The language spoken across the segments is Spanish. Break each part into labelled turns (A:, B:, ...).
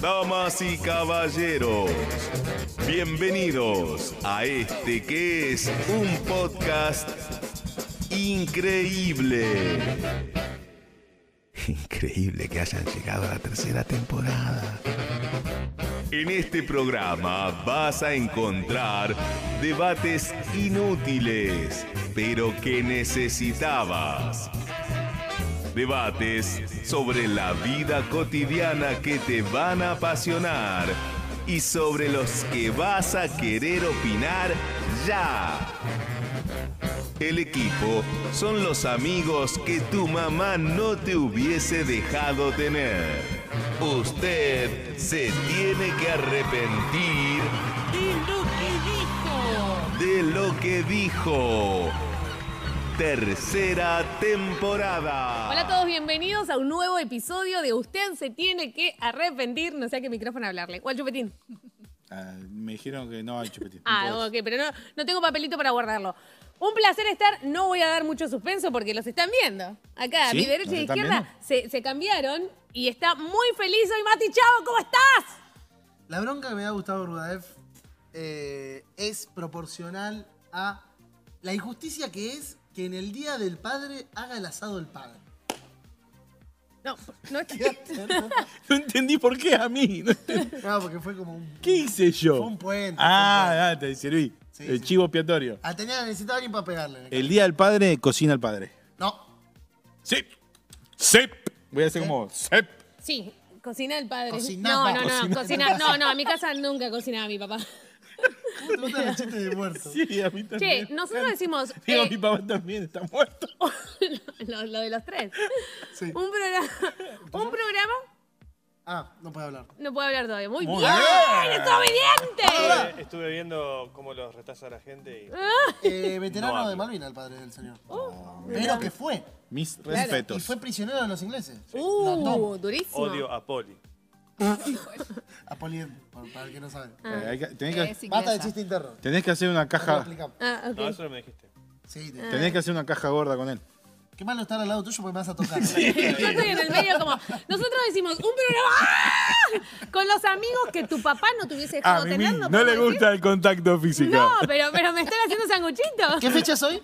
A: Damas y caballeros, bienvenidos a este que es un podcast increíble. Increíble que hayan llegado a la tercera temporada. En este programa vas a encontrar debates inútiles, pero que necesitabas. Debates sobre la vida cotidiana que te van a apasionar y sobre los que vas a querer opinar ya. El equipo son los amigos que tu mamá no te hubiese dejado tener. Usted se tiene que arrepentir de lo que dijo. Tercera temporada.
B: Hola a todos, bienvenidos a un nuevo episodio de Usted se tiene que arrepentir. No sé a qué micrófono hablarle. ¿Cuál chupetín?
C: Ah, me dijeron que no hay chupetín.
B: Ah, ok, pero no, no tengo papelito para guardarlo. Un placer estar, no voy a dar mucho suspenso porque los están viendo. Acá, a mi derecha
C: ¿Nos
B: y izquierda se, se cambiaron y está muy feliz hoy Mati Chavo, ¿cómo estás?
D: La bronca que me da Gustavo Rudaev eh, es proporcional a la injusticia que es que en el Día del Padre haga el asado el padre.
B: No, no.
C: No entendí por qué a mí. No entendí.
D: No, porque fue como un...
C: ¿Qué hice yo?
D: Fue un puente,
C: Ah, ah, te serví.
D: Sí,
C: el
D: sí.
C: chivo expiatorio.
D: Ah, tenía, necesitaba alguien para pegarle.
C: El día del padre, cocina el padre.
D: No.
C: Sí. Sí. Voy a hacer como. Sí.
B: Sí, cocina el padre.
D: Cocinaba.
B: No, no, no,
D: Cocinaba.
B: cocina, no, no, en mi casa nunca cocinaba mi papá.
D: ¿Cómo te gustan los chistes de muerto?
C: Sí, a mí
B: Che,
C: también.
B: nosotros decimos...
C: Digo,
B: eh,
C: mi papá también está muerto.
B: lo, lo de los tres.
D: Sí.
B: Un programa... Un programa...
D: Ah, no puede hablar.
B: No puedo hablar todavía. Muy,
C: Muy
B: bien,
C: bien.
B: ¡Es obediente!
E: Eh, estuve viendo cómo los retaza la gente y
D: Eh, veterano
E: No
D: de Malvina, el padre del señor.
B: Oh,
D: Pero que fue.
C: Mis
D: Y
C: respetos.
D: fue prisionero de los ingleses.
B: Uh,
D: Dom.
B: durísimo.
E: odio a Poli.
D: A Poli, por- para el que no sabe.
C: Eh, hay que- tenés, que,
D: Basta de chiste interno.
C: tenés que hacer una
D: No lo
C: caja.
D: explicamos.
B: Ah, ok.
E: No, eso no me dijiste.
D: Sí, te-
C: Tenés que hacer una caja gorda con él.
D: Qué malo estar al lado tuyo porque me vas a tocar.
B: Yo estoy en el medio como... Nosotros decimos, un programa ¡ah! con los amigos que tu papá no te hubiese dejado tener.
C: no
B: podemos
C: le
B: decir?
C: gusta el contacto físico.
B: No, pero, pero me están haciendo sanguchitos.
D: ¿Qué fecha es hoy?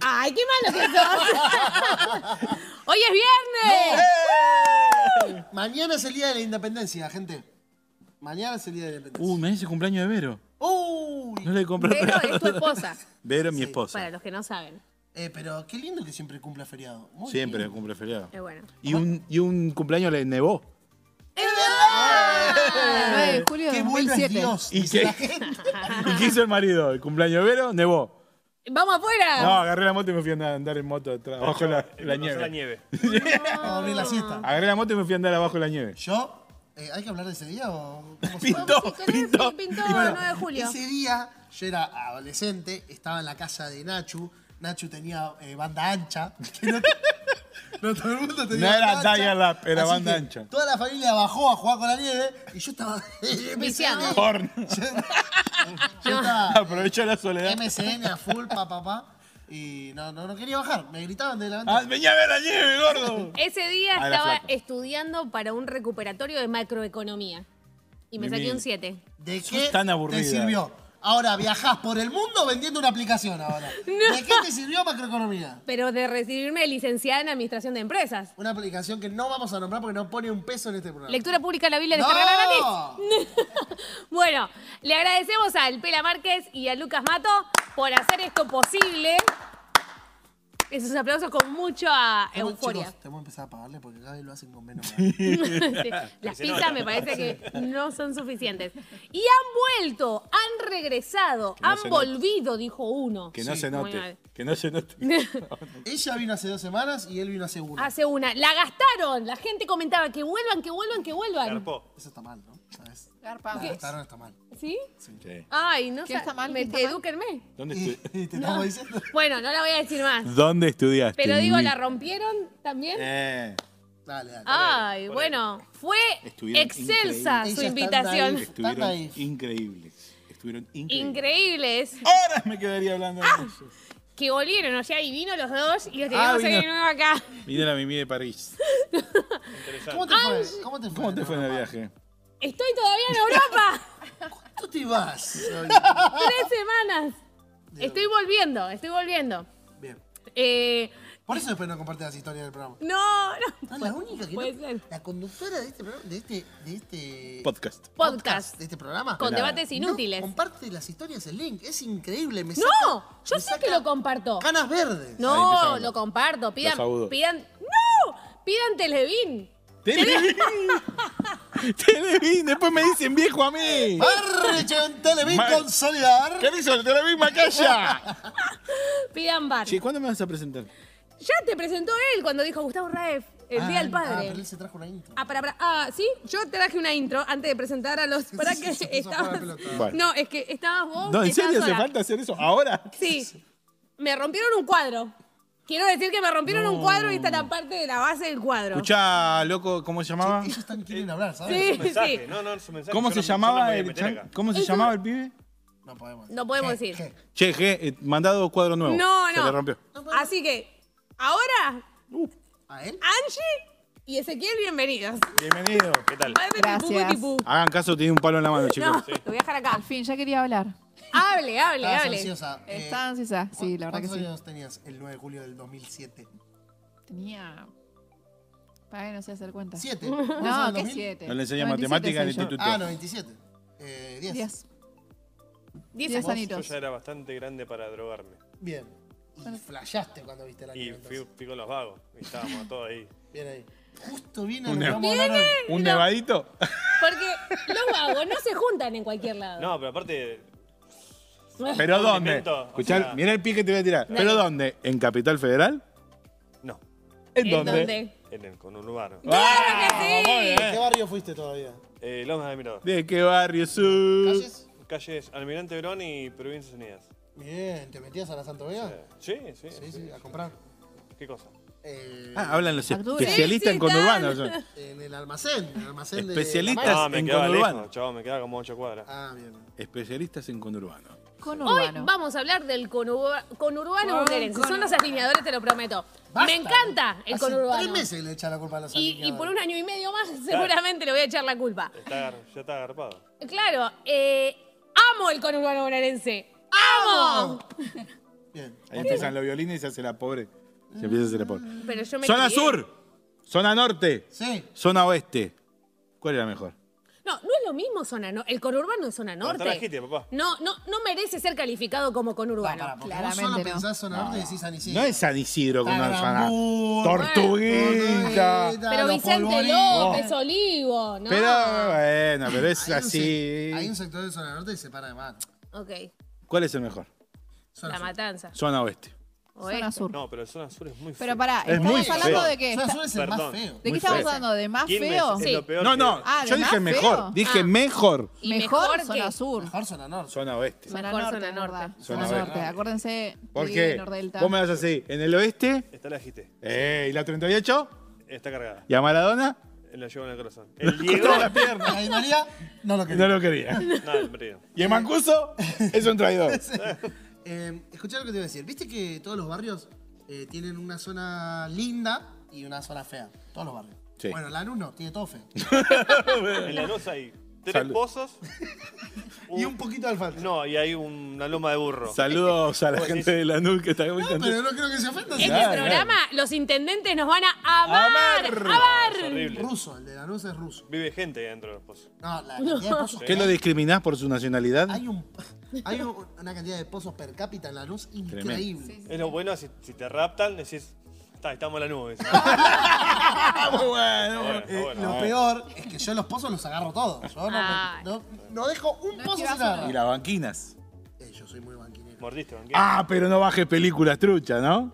B: Ay, qué malo que sos. Hoy es viernes.
D: Mañana es el día de la independencia, gente. Mañana es el día de la independencia.
C: Uh, me dice cumpleaños de Vero.
D: Uy.
C: No le compré
B: Vero
C: regalo.
B: es tu esposa,
C: Vero, mi
D: Sí.
C: esposa.
B: para los que no saben.
D: Eh, pero qué lindo que siempre cumpla feriado. Muy
C: Siempre
D: lindo.
C: cumple feriado.
B: Es bueno.
C: Y un, y un cumpleaños le nevó.
B: ¡Es verdad!
F: 9 de julio de
D: Qué bueno es
F: 2007.
D: Dios.
C: ¿Y
D: dice
C: qué?
D: la gente.
C: ¿Y qué hizo el marido? ¿El cumpleaños de Vero? Nevó.
B: ¡Vamos afuera!
C: No, agarré la moto y me fui a andar- andar en moto atrás, abajo la, la
E: Pasó La
C: nieve.
E: nieve.
D: A dormir la siesta.
C: Agarré la moto y me fui a andar abajo de la nieve.
D: Yo, eh, ¿hay que hablar de ese día o cómo se
C: Pintó,
B: el 9 de julio.
D: Ese día yo era adolescente, estaba en la casa de Nachu. Nachu tenía eh, banda ancha. que no, no todo el mundo tenía
C: No era
D: ancha.
C: dial-up, era
D: Así
C: banda
D: que
C: ancha.
D: Toda la familia bajó a jugar con la nieve y yo estaba.
B: Viciado.
C: Porno.
D: Yo estaba
C: Aprovechó la soledad.
D: MSN a full, pa, pa, pa. Y no, no, no quería bajar. Me gritaban de la ventana.
C: Ah, venía a ver la nieve, gordo.
B: Ese día
C: Ah, era
B: estaba
C: flaco.
B: estudiando para un recuperatorio de macroeconomía. Y me
C: Mimi.
B: saqué un 7.
D: ¿De
C: sos
D: qué
C: tan
D: te sirvió? Ahora viajás por el mundo vendiendo una aplicación ahora. ¿De qué te sirvió macroeconomía?
B: Pero de recibirme licenciada en administración de empresas.
D: Una aplicación que no vamos a nombrar porque no pone un peso en este programa.
B: Lectura pública de la Biblia
D: ¡No!
B: descargada gratis. bueno, le agradecemos al Pela Márquez y a Lucas Mato por hacer esto posible. Esos aplausos con mucha euforia.
D: Chicos, tenemos que empezar a pagarle porque cada vez lo hacen con menos.
B: Sí, Las pizzas me parece que no son suficientes. Y han vuelto, han regresado,
C: no
B: han
C: note.
B: volvido, dijo uno.
C: Que no
D: Sí,
C: se note. Que no se note.
D: Ella vino hace dos semanas y él vino hace una.
B: Hace una. La gastaron. La gente comentaba que vuelvan, que vuelvan, que vuelvan.
E: Garpó.
D: Eso está mal, ¿no? ¿Sabes?
F: Garpa.
D: La gastaron está mal.
B: ¿Sí?
C: Sí.
B: Ay, no
F: ¿Qué
B: sé.
F: está mal?
B: Me,
F: ¿Qué está mal?
B: edúquenme.
C: ¿Dónde,
D: Y,
C: estu-
D: y te estamos diciendo.
B: Bueno, no la voy a decir más.
C: ¿Dónde estudiaste?
B: Pero digo? ¿la rompieron también?
C: Eh,
D: Dale, dale.
B: Ay, bueno, fue
C: Estuvieron
B: excelsa
D: increíbles.
B: su invitación.
D: naif.
C: estuvieron
D: naif.
C: increíbles. Estuvieron increíbles.
B: Increíbles.
C: Horas me quedaría hablando de eso.
B: Que volvieron, o sea, y vino los dos y los
C: Ah,
B: teníamos
C: vino.
B: de nuevo acá.
C: Vine la Mimi de París.
D: ¿Cómo te fue? ¿Cómo te fue?
C: ¿Cómo te fue en el viaje?
B: Estoy todavía en Europa.
D: ¿Tú te vas?
B: Tres semanas. Estoy volviendo, estoy volviendo.
D: Bien.
B: Eh,
D: Por eso después no comparte las historias del programa.
B: no, no.
D: No, la única que
B: Puede
D: no,
B: ser.
D: La conductora de este programa, de este, de este
C: Podcast.
B: Podcast.
D: de este programa.
B: Con debates
D: no
B: inútiles.
D: comparte las historias el link. Es increíble. Me
B: No, yo
D: me
B: sé
D: saca
B: que lo comparto.
D: Canas verdes.
C: Ahí
B: No,
C: empezamos.
B: lo comparto. Pidan,
C: Los agudos.
B: pidan. ¡No! Pidan Televín.
C: Televín. Después me dicen viejo a mí.
D: Barrecho en Televín
C: Ma-
D: consolidar.
C: ¿Qué hizo el Televín Macaya?
B: Pidan bar.
C: Che, ¿cuándo me vas a presentar?
B: Ya te presentó él cuando dijo Gustavo Raef, el Día del
D: Ah,
B: Padre.
D: pero él se trajo una intro.
B: Ah, para, para. Ah, sí, yo traje una intro antes de presentar a los. Para
D: sí,
B: que
D: se puso
B: estabas.
D: a pelota.
C: Bueno.
B: No, es que estabas vos.
C: No, ¿en
B: estabas
C: serio hace
B: sola.
C: falta hacer eso? ¿Ahora?
B: Sí. Me rompieron un cuadro. Quiero decir que me rompieron un cuadro y está la parte de la base del cuadro.
C: Escuchá, loco, ¿cómo se llamaba?
D: Ellos están quieren hablar, ¿sabes?
B: Sí,
E: Un mensaje.
B: sí.
E: No, no, es un mensaje.
C: ¿Cómo
E: Yo
C: se
E: no- yo no me
C: llamaba
E: voy a
C: el
E: meter
C: chan-
E: acá.
C: ¿Cómo se llamaba el pibe?
D: No podemos.
B: No podemos decir.
D: ¿Qué?
C: Che, G, eh, mandado cuadro nuevo.
B: No,
C: Se
B: no.
C: le rompió.
B: Así que, ahora,
D: ¿A él?
B: Angie y Ezequiel, bienvenidos.
C: Bienvenido.
E: ¿Qué tal?
F: Gracias.
C: Hagan caso, tiene un palo en la mano, chicos.
B: No, lo voy a dejar acá.
F: Al fin, ya quería hablar.
B: Hable, hable,
D: Estabas
B: hable.
D: ansiosa. Eh,
F: Está ansiosa, sí, la verdad que
D: ¿Cuántos
F: sí.
D: años tenías el 9 de julio del 2007?
F: Tenía. Para que no sé hacer cuenta.
D: ¿Siete?
F: No,
D: ¿Vos
F: ¿qué
D: en el 2000?
F: siete?
C: No le enseña
F: 97
C: matemática en el instituto.
D: Ah, 97. Eh, 10.
F: Diez.
B: Diez
F: Diez
B: años.
E: Yo
F: anitos.
E: ya era bastante grande para drogarme.
D: Bien. Y flashaste cuando viste la
E: Y fui, fui con los vagos. Y estábamos todos ahí.
D: Bien ahí. Justo viene
C: Un
D: lo que
C: ne-
D: vamos a hablar hoy.
C: ¿Un nevadito?
B: Porque los vagos no se juntan en cualquier lado.
E: No, pero aparte.
C: ¿Pero dónde? Escuchá,
E: sea-
C: mira el pie que te voy a tirar. ¿Pero dónde? ¿En Capital Federal?
E: No.
C: ¿En
B: ¿En
C: dónde?
B: dónde?
E: En el conurbano.
B: ¡Claro que sí!
D: ¿De qué barrio fuiste todavía?
E: Eh, Lomas de Mirador.
C: ¿De qué barrio sos?
D: ¿Calles?
E: Calles Almirante Verón y Provincias Unidas.
D: Bien, ¿te metías a la Santo Vega?
E: Sí, sí.
D: Sí, sí, a comprar.
E: ¿Qué cosa?
D: Eh,
C: Ah, hablan los especialistas
B: Sí,
C: en conurbano.
D: en el almacén, en el almacén
C: Especialistas.
D: de... la
E: No,
D: Max.
E: me
C: en conurbano.
E: lejos, chaval, me quedaba como 8 cuadras.
D: Ah, bien.
C: Especialistas en conurbano.
F: Con
B: Hoy vamos a hablar del conurba- conurbano
F: Con-
B: bonaerense.
F: con-
B: Son los alineadores, te lo prometo.
D: Basta.
B: Me encanta el
D: Hace
B: conurbano.
D: tres meses que le echa la culpa a los
B: Y, y por un año y medio más seguramente le voy a echar la culpa.
E: Está, ya está agarpado.
B: Claro, eh, amo el conurbano bonaerense. ¡Amo!
D: Bien.
C: Ahí empiezan los violines y se hace la pobre. Se empieza a hacer pobre.
B: Pero yo me
C: Zona
B: crié.
C: sur, zona norte,
D: Sí.
C: zona oeste. ¿Cuál era mejor?
B: No, no es lo mismo zona norte. El conurbano es zona norte.
E: Papá.
B: No, no, no merece ser calificado como
D: No,
B: conurbano.
D: pará, porque vos
F: Claramente
D: solo
F: no.
D: pensás zona norte y decís San Isidro.
C: No es San Isidro con una zona. Tortuguita.
B: Pero
D: Los
B: Vicente
D: Polvorines.
B: López, Olivo, ¿no?
C: Pero bueno, pero es
D: Hay un
C: así.
D: sec- Hay un sector de zona norte y se para de mano.
B: Ok,
C: ¿Cuál es el mejor?
D: Zona
B: la
D: sur.
B: matanza.
C: Zona oeste.
B: Oeste.
F: Zona sur.
E: No, pero el zona sur es muy feo.
F: Pero pará,
C: Es muy
F: ¿estamos hablando
C: feo.
F: de qué?
D: Zona sur es el más
E: Perdón.
D: feo.
F: ¿De qué
C: Muy
F: estamos
C: feo.
F: hablando? ¿De más
E: Quilmes
F: feo?
E: es
B: Sí.
E: lo peor
C: No,
E: que-
C: no,
F: Ah, ¿de
C: yo dije
F: más
C: mejor.
F: feo?
C: Dije
B: Ah.
C: mejor.
B: ¿Y
F: Mejor,
B: mejor
F: zona sur.
D: Mejor zona norte.
C: Zona oeste.
F: Zona
B: Mejor
F: norte,
B: zona
F: es
B: norte.
F: verdad.
C: Zona
F: norte. Acuérdense.
C: ¿Por qué?
F: Nordelta.
C: Vos me vas así. En el oeste,
E: Está la jite.
C: eh, y la 38,
E: Está cargada.
C: y a Maradona,
E: Lo llevo en el corazón. El Diego.
C: toda la pierna.
D: La Di María no lo quería.
C: No lo quería.
E: Nada, el perdido.
C: Y el Mancuso es un traidor.
D: Eh, escuchá lo que te voy a decir. ¿Viste que todos los barrios eh, tienen una zona linda y una zona fea? Todos los barrios.
C: Sí.
D: Bueno, Lanús no, tiene todo feo.
E: En la luz hay tres
C: Salud.
E: pozos.
D: Y un poquito de alfalfa.
E: No, y hay una loma de burro.
C: Saludos a la gente de Lanús que está muy
D: No,
C: contenta.
D: pero no creo que se ofenda.
B: Este
C: Claro,
B: programa, los intendentes nos van a amar.
C: Amar.
B: Amar.
E: Es horrible.
D: Ruso, el de Lanús es ruso.
E: Vive gente ahí dentro de los pozos.
D: No, la cantidad de pozos
C: ¿Qué lo discriminás por su nacionalidad?
D: Hay, un, hay un- una cantidad de pozos per cápita en Lanús increíble.
E: Es lo bueno, si, si te raptan, decís, está, estamos en la nube.
C: Ah, muy bueno.
E: Bueno,
D: Eh,
E: bueno.
D: lo peor es que yo los pozos los agarro todos. Yo no,
B: Ay.
D: no, no dejo un
F: No
D: pozo sin
F: uno.
D: agarrar.
C: Y las banquinas.
D: Eh, yo soy muy banquinero.
E: Mordiste, banquero.
C: Ah, pero no bajes películas truchas, ¿no?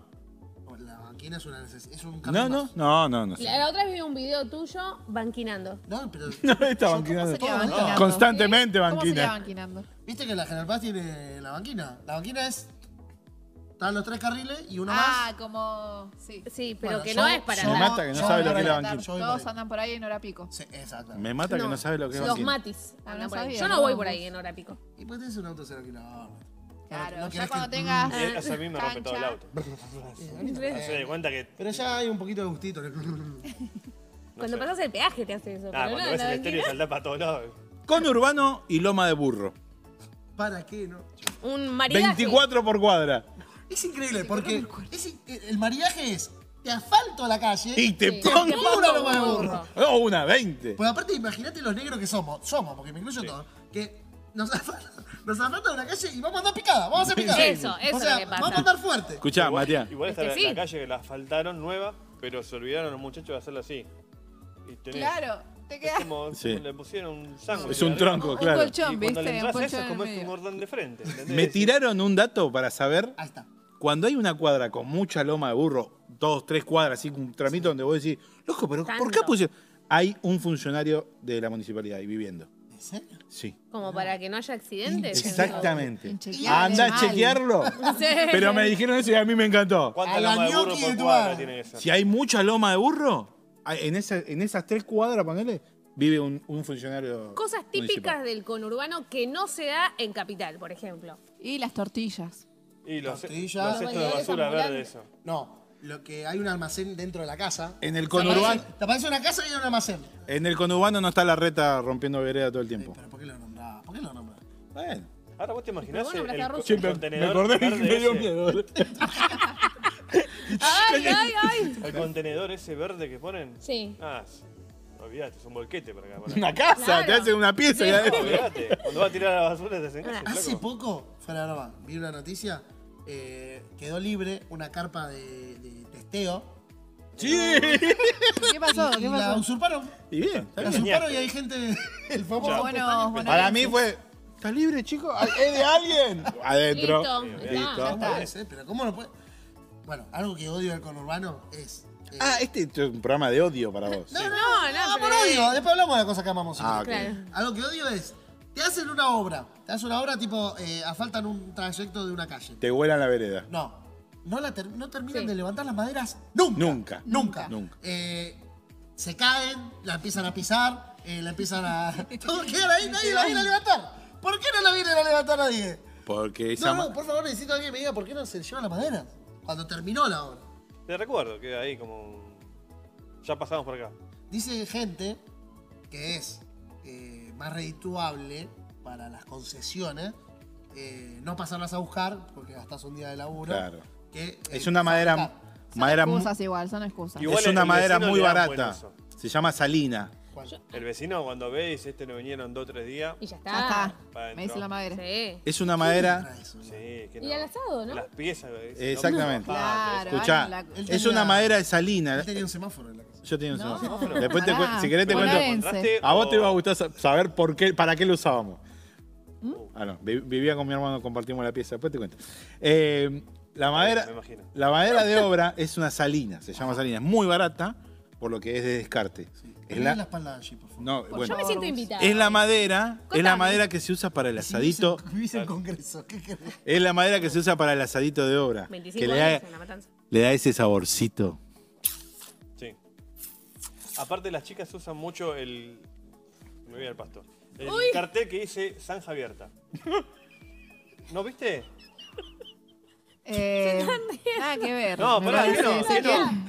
D: La banquina es una necesidad. Es un
C: No, no, no, no, no. sé.
B: La otra vez vi un video tuyo banquinando.
D: No, pero.
C: No, esta.
F: ¿Cómo sería
C: no.
F: banquinando?
C: Constantemente
F: ¿Cómo sería
C: banquina.
F: banquinando?
D: ¿Viste que la General Paz tiene la banquina? La banquina es. Están los tres carriles y uno
F: Ah,
D: más.
F: como. Sí.
B: Sí, pero
D: Bueno,
B: que
D: yo-
B: no es para
D: yo-
C: Me
B: nada.
C: mata que no
D: yo
C: sabe lo que es la
D: yo voy
F: Todos andan por ahí en hora pico.
D: Sí, exacto.
C: Me mata que no sabe lo que es
B: Los
C: banquina.
B: matis.
F: Ah,
B: andan
F: no
B: por ahí.
F: sabía,
B: Yo no
F: no,
B: voy por ahí en hora pico.
D: Y pues tenés un auto cero kilómetros.
F: Claro,
D: no
F: ya
D: querés
F: cuando
D: que-
F: tengas.
E: Y él hace a mí me rompe todo el auto. No se da cuenta que
D: Pero ya hay un poquito de gustito.
B: Cuando
E: sé.
B: pasas el peaje te hace eso.
E: Ah,
B: pero
E: cuando
B: no,
E: ves
B: no,
E: el estéreo para todos lados.
C: Conurbano y loma de burro.
D: ¿Para qué, no?
B: Un maridaje.
C: 24 por cuadra.
D: Es increíble porque es el maridaje es te asfalto la calle
C: Y te
B: Sí.
C: pongo
D: una loma de
B: burro.
C: una 20.
D: Pues aparte, imagínate los negros que somos, somos, porque me incluyo todo, que nos asfaltan, nos asfaltan una calle y vamos a andar picada, vamos a hacer picada.
B: Eso, eso
D: o
B: es
D: sea,
B: lo que pasa.
D: vamos a andar fuerte.
C: Escuchá,
E: igual,
C: Matías.
E: Igual está
B: Es
E: la,
B: sí.
E: la calle que la asfaltaron nueva, pero se olvidaron los muchachos de hacerla así. Y tenés,
F: Claro, te
E: Es
F: quedas.
E: como
C: Sí.
E: le pusieron un sándwich.
C: Es un tronco,
F: Un
C: claro.
F: colchón,
E: Y cuando le
F: ¿viste? Un
E: a eso
F: colchón
E: es
F: en
E: como
F: el
E: un mordón de frente. ¿entendés?
C: Me tiraron un dato para saber
D: Ahí está.
C: Cuando hay una cuadra con mucha loma de burro, dos, tres cuadras, así un tramito donde vos decís, loco, pero ¿por qué pusieron? Hay un funcionario de la municipalidad ahí viviendo.
D: ¿En serio?
C: Sí.
B: Como para que no haya accidentes.
C: Exactamente.
F: Inchequeable
C: Anda a chequearlo.
B: Sí.
C: Pero me dijeron eso y a mí me encantó.
E: ¿Cuánta
D: A la
E: loma de burro por cuadra tiene ser?
C: Si hay mucha loma de burro, en, esa- en esas tres cuadras, ponele, vive un, un funcionario.
B: Cosas típicas
C: municipal.
B: del conurbano que no se da en capital, por ejemplo.
F: Y las tortillas.
E: Y los,
D: Tortilla.
E: los cestos de basura verde, eso.
D: No, lo que hay un almacén dentro de la casa.
C: En el conurbano,
D: Te aparece una casa y hay un almacén.
C: en el conurbano no está la reta rompiendo vereda todo el tiempo.
D: pero ¿por qué lo nombrás? ¿Por qué lo nombrás?
C: Bueno.
E: Ahora vos te imaginás
B: bueno,
E: el, el, el
C: me,
E: contenedor
C: acordé que
E: verde
C: me dio
E: ese,
C: miedo.
B: ¡Ay, ay, ay!
E: El contenedor ese verde que ponen.
B: Sí.
E: Ah, s- olvidate, es un bolquete para acá. Para
C: Una casa,
B: Claro.
C: te hacen una pieza. y adentro.
E: Olvidate. Cuando vas a tirar a la basura te hacen eso,
D: Hace
E: loco.
D: poco, fuera de broma, vi una noticia, eh, quedó libre una carpa de, de testeo.
C: Sí.
F: ¿Qué pasó?
D: y
F: ¿Qué
D: la
F: pasó?
D: usurparon.
C: Y bien, está
D: La usurparon y hay gente, el famoso.
F: Bueno, bueno.
C: Para mí fue. ¿Estás libre, chico? ¿Es de alguien? Adentro.
B: Listo.
D: Puede ser, pero ¿cómo no puede? Bueno, algo que odio del conurbano es. eh,
C: Ah, este es un programa de odio para vos.
D: no, no,
B: No,
D: no,
B: no,
D: por
B: pero-
D: odio. Después hablamos de las cosas que amamos.
C: Ah,
D: querés.
C: ok.
B: Claro.
D: Algo que odio es. Te hacen una obra. Te hacen una obra tipo. Eh, asfaltan un trayecto de una calle.
C: Te vuelan la vereda.
D: No. No, la ter- no terminan
B: Sí.
D: de levantar las maderas nunca.
C: Nunca.
D: Nunca.
C: Nunca.
D: Eh, se caen, la empiezan a pisar, eh, la empiezan a. Todo queda ahí, nadie la viene a levantar. ¿Por qué no la viene a levantar nadie?
C: Porque esa.
D: No,
C: ma-
D: no, por favor, necesito que alguien me diga por qué no se lleva la madera. Cuando terminó la obra.
E: Te recuerdo, queda ahí como. Ya pasamos por acá.
D: Dice gente que es más redituable para las concesiones eh, no pasarlas a buscar porque gastas un día de laburo.
C: Claro.
D: Que, eh,
C: Es una madera.
F: Son
C: madera
F: excusas igual, son excusas.
E: Igual
C: es una madera muy barata. Se llama salina.
E: El vecino cuando ve y dice, este no vinieron dos o tres días.
B: Y ya está.
F: Ya está.
E: Pa'
F: Me dice la madera.
B: Sí.
C: Es una madera.
E: Sí, que
B: Y al asado, ¿no?
E: Las piezas. es-
C: Exactamente.
F: Claro.
C: Escuchá,
F: la-
C: es
D: tenía-
C: una madera de salina.
D: Él tenía un semáforo en la casa.
C: Yo tenía un
F: No,
C: semáforo. Después te
F: pará.
C: cu- si querés te cuento.
F: Bonaerense.
E: ¿Encontraste
C: A vos te va a gustar sa- saber por qué, para qué lo usábamos.
F: ¿Mm?
C: Ah, no. vi- Vivía con mi hermano, compartimos la pieza. Después te cuento. Eh, la madera,
E: me imagino.
C: la madera de obra es una salina, se llama salina. Es muy barata, por lo que es de descarte. Es
D: Ponle la
C: la,
D: espalda allí, por favor.
C: no,
F: Por
C: bueno,
B: Yo me siento invitada.
C: es la madera, es la
B: Contame.
C: madera que se usa para el
D: Si vivís en-
C: asadito.
D: Vivís en Congreso, ¿qué querés?
C: Es la madera que se usa para el asadito de obra.
B: 25
C: Que le
B: años
C: da,
B: en la matanza.
C: le da ese saborcito.
E: Aparte las chicas usan mucho el... Me voy al pasto. El
B: Uy.
E: cartel que dice zanja abierta. ¿No viste?
F: Eh, nada que ver.
E: No, pará.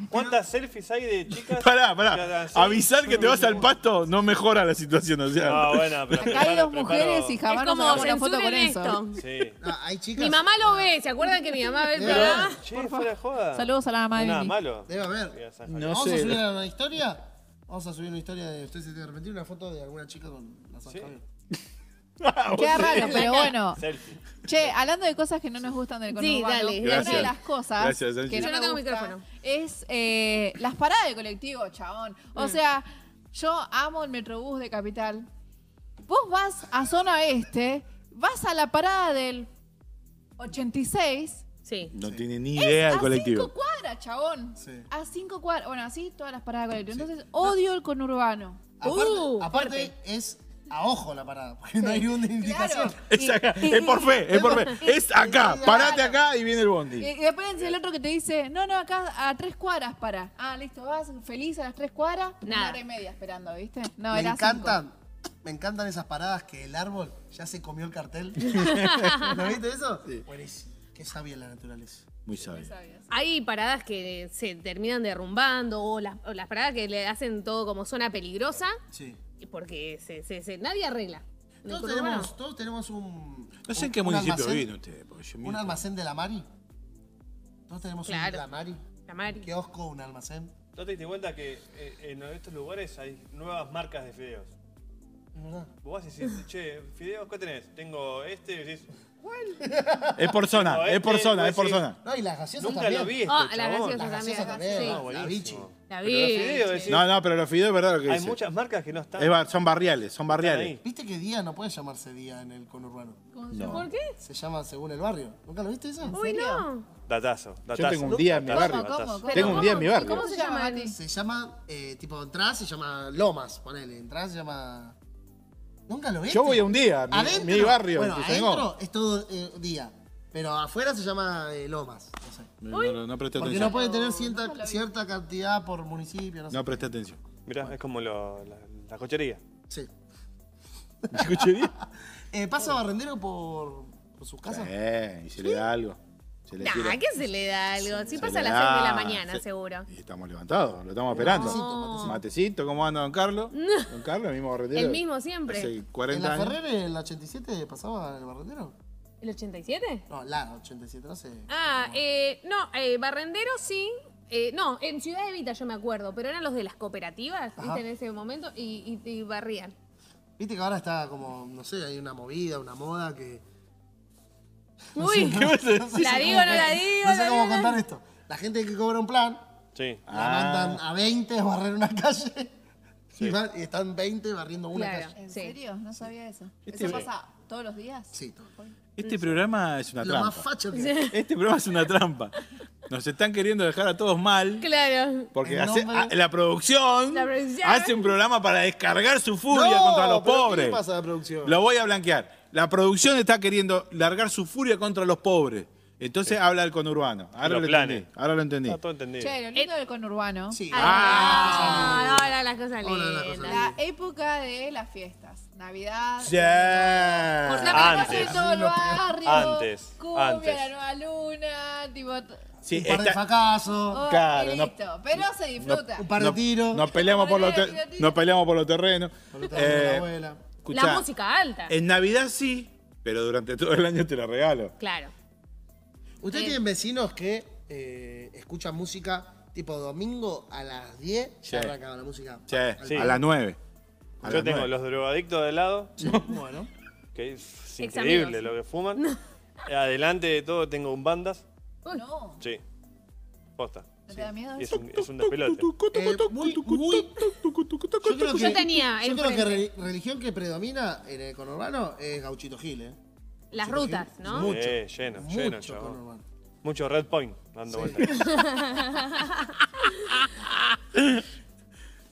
E: ¿Cuántas selfies hay de chicas?
C: Pará,
E: que
C: pará.
E: hacen-
C: Avisar que te vas al pasto no mejora la situación. O sea,
E: No, bueno, pero...
F: Acá hay dos mujeres y
B: Es
F: jamás nos
B: como
F: sacamos una foto con
B: censuren
F: eso.
B: esto.
E: Sí.
D: No, hay chicas.
B: Mi mamá lo ve, ¿se acuerdan que mi mamá ve el programa?
E: Che, fuera de joda.
F: Saludos a la mamá de
E: Nada malo.
D: Debe haber.
C: No.
D: Vamos
C: sé.
D: a subir una historia. Vamos a subir una historia de. Usted se tiene que arrepentir una foto de alguna chica con la
E: Sí.
F: Queda raro, pero bueno.
E: Selfie.
F: Che, hablando de cosas que no nos gustan del
B: Sí,
F: conurbano,
B: dale,
F: una de las cosas
C: Gracias,
F: que no,
B: Yo no tengo
F: gusta
B: micrófono.
F: es eh, las paradas de colectivo, chabón. O sea, yo amo el Metrobús de Capital. Vos vas a zona este, vas a la parada del 86
B: Sí.
C: no tiene ni idea del
F: a
C: colectivo.
F: cinco cuadras, chabón.
D: Sí.
F: A cinco cuadras. Bueno, así todas las paradas de colectivo. Entonces, odio el conurbano.
D: Aparte,
B: Uh,
D: aparte es a ojo la parada, porque no hay ninguna indicación.
F: Claro.
C: Es, acá,
F: Y-
C: es por fe, es por fe. Es acá, parate acá y viene el bondi.
F: Y, y después el otro que te dice, no, no, acá a tres cuadras para. Ah, listo, vas feliz a las tres cuadras. Una hora y media esperando, ¿viste? No,
D: me
F: era
D: encantan, me encantan esas paradas que el árbol ya se comió el cartel. ¿No viste eso? Buenísimo. Qué sabia la naturaleza.
C: Muy sabio.
B: Hay paradas que se terminan derrumbando o las, o las paradas que le hacen todo como zona peligrosa
D: Sí.
B: porque se, se- se- nadie arregla. En el
D: Todos
B: conurbano.
D: tenemos, todos tenemos un.
C: No sé en
D: un-
C: qué
D: un
C: municipio
D: almacén-
C: viven ustedes. porque yo
D: Un almacén de la Mari. Todos tenemos
B: Claro.
D: un la Mari.
B: La Mari.
D: Un kiosco, un almacén.
E: ¿No te diste cuenta que eh, en estos lugares hay nuevas marcas de fideos?
D: Es verdad.
E: Vos vas y decís, che, fideos, ¿qué tenés? Tengo este, y decís,
C: Es por zona,
E: No,
C: es por
E: este,
C: zona, es por zona.
D: No, y las gaseosas
E: nunca
D: también.
E: lo vi
B: Ah, la
E: chabón.
B: gaseosa
D: Las
B: también.
D: gaseosas también.
B: Sí.
E: Ah,
D: La
E: buenísimo.
D: bichi.
B: La
E: Pero
B: vi.
E: los fideos,
B: sí.
E: decís,
C: No, no, pero los fideos es verdad lo que
E: hay
C: dice.
E: muchas marcas que no están.
C: Es bar- son barriales, son barriales.
E: ahí.
D: ¿Viste que día no puede llamarse día en el conurbano?
B: ¿Por qué?
D: Se llama según el barrio. ¿Nunca lo viste eso?
B: Uy, no.
E: Datazo, datazo.
C: tengo un día en mi
E: Datazo,
C: barrio.
E: datazo.
F: ¿Cómo?
C: Tengo un día en mi barrio.
B: ¿Cómo se llama?
F: Mati?
D: Se llama, eh, tipo, entras se llama Lomas, ponele. Entras se llama. ¿Nunca lo viste?
C: Yo voy a un día, mi,
D: Adentro,
C: mi barrio.
D: Bueno, adentro es todo eh, día. Pero afuera se llama eh, Lomas. No sé.
C: No, no, no presté
D: Porque
C: atención.
D: no puede tener cierta, cierta cantidad por municipio, no sé.
C: No presté atención.
E: Mirá, es como lo- la, la cochería.
D: Sí.
C: ¿Escuché bien?
D: Eh, ¿Pasa barrendero por, por sus casas?
C: Eh, y se le da algo. Se le
B: Nah,
C: tira.
B: ¿qué se le da algo? Si
C: Se
B: pasa a las 6 de la mañana,
C: se-
B: seguro.
C: Y estamos levantados, lo estamos esperando.
D: Matecito,
C: Matecito, ¿cómo anda don Carlos? Don Carlos, el mismo barrendero.
B: El mismo siempre.
C: Hace
D: ¿En
C: 40
D: la
C: años.
D: Ferrer, en la 87, pasaba el barrendero?
B: ¿El 87?
D: No, la 87, no sé.
B: Ah, eh, no, eh, Barrendero sí. Eh, no, en Ciudad Evita yo me acuerdo, pero eran los de las cooperativas,
D: Ajá.
B: ¿viste? En ese momento, y, y- y barrían.
D: Viste que ahora está como, no sé, hay una movida, una moda que.
B: Uy,
D: sé
B: ¿la digo o no la digo?
D: No sé
B: ¿La
D: cómo contar esto. La gente que cobra un plan,
E: Sí.
D: la
C: Ah.
D: mandan a 20 a barrer una calle. Y, van- y están 20 barriendo una
B: Claro.
D: calle.
F: ¿En
B: Sí.
F: serio? No sabía eso.
C: Este-
F: ¿Eso pasa todos los días?
D: Sí, todo.
C: Este programa es una
D: Lo más
C: trampa.
D: facho que hay.
C: Este programa es una trampa. Nos están queriendo dejar a todos mal.
B: Claro.
C: Porque hace-
D: nombre-
C: a- la, producción
B: La producción.
C: hace un programa para descargar su furia
D: No,
C: contra los
D: pero
C: pobres.
D: ¿qué pasa la producción?
C: Lo voy a blanquear. La producción está queriendo largar su furia contra los pobres. Entonces habla del conurbano. Ahora lo entendí. Ahora lo entendí.
E: Está todo entendido.
F: Che, lo lindo del conurbano.
D: Sí.
B: Ah, ahora las cosas
D: Ahora las
B: lindas.
F: La época de las fiestas. Navidad.
C: Sí.
E: Antes.
F: de todo el barrio.
E: Antes,
F: Cumbia,
E: antes.
F: la nueva luna. Tipo.
C: Sí,
D: un par de fracasos,
F: oh,
C: Claro,
F: y
C: no-
F: listo. Pero se disfruta.
D: un par de
C: no-
D: tiros.
C: Nos peleamos por los, te-
F: Tiro, tiro.
C: nos peleamos por los terrenos.
D: por detrás de la
C: Eh,
D: abuela.
C: Escuchá,
B: La música alta.
C: En Navidad sí, pero durante todo el año te la regalo.
B: Claro.
D: ¿Ustedes
B: Eh.
D: tienen vecinos que eh, escuchan música tipo domingo a las 10?
C: Sí.
D: Ya arrancaba la música.
C: Che,
E: Sí.
C: a las 9. A
E: Yo
C: las
E: tengo los drogadictos de lado,
D: Bueno.
E: que es increíble lo que fuman. Adelante de todo tengo un bandas.
F: No.
E: Sí. Posta.
F: ¿No te da miedo
E: Y es un, es un despelote.
D: Eh, muy, muy- yo creo que,
B: Yo tenía
D: yo creo que
B: enfrente.
D: re- religión que predomina en el conurbano es Gauchito Gil, ¿eh?
B: Las rutas. ¿no?
D: Mucho.
E: Eh, lleno, lleno,
D: mucho
E: chabón.
D: conurbano.
E: Mucho Red Point dando vueltas.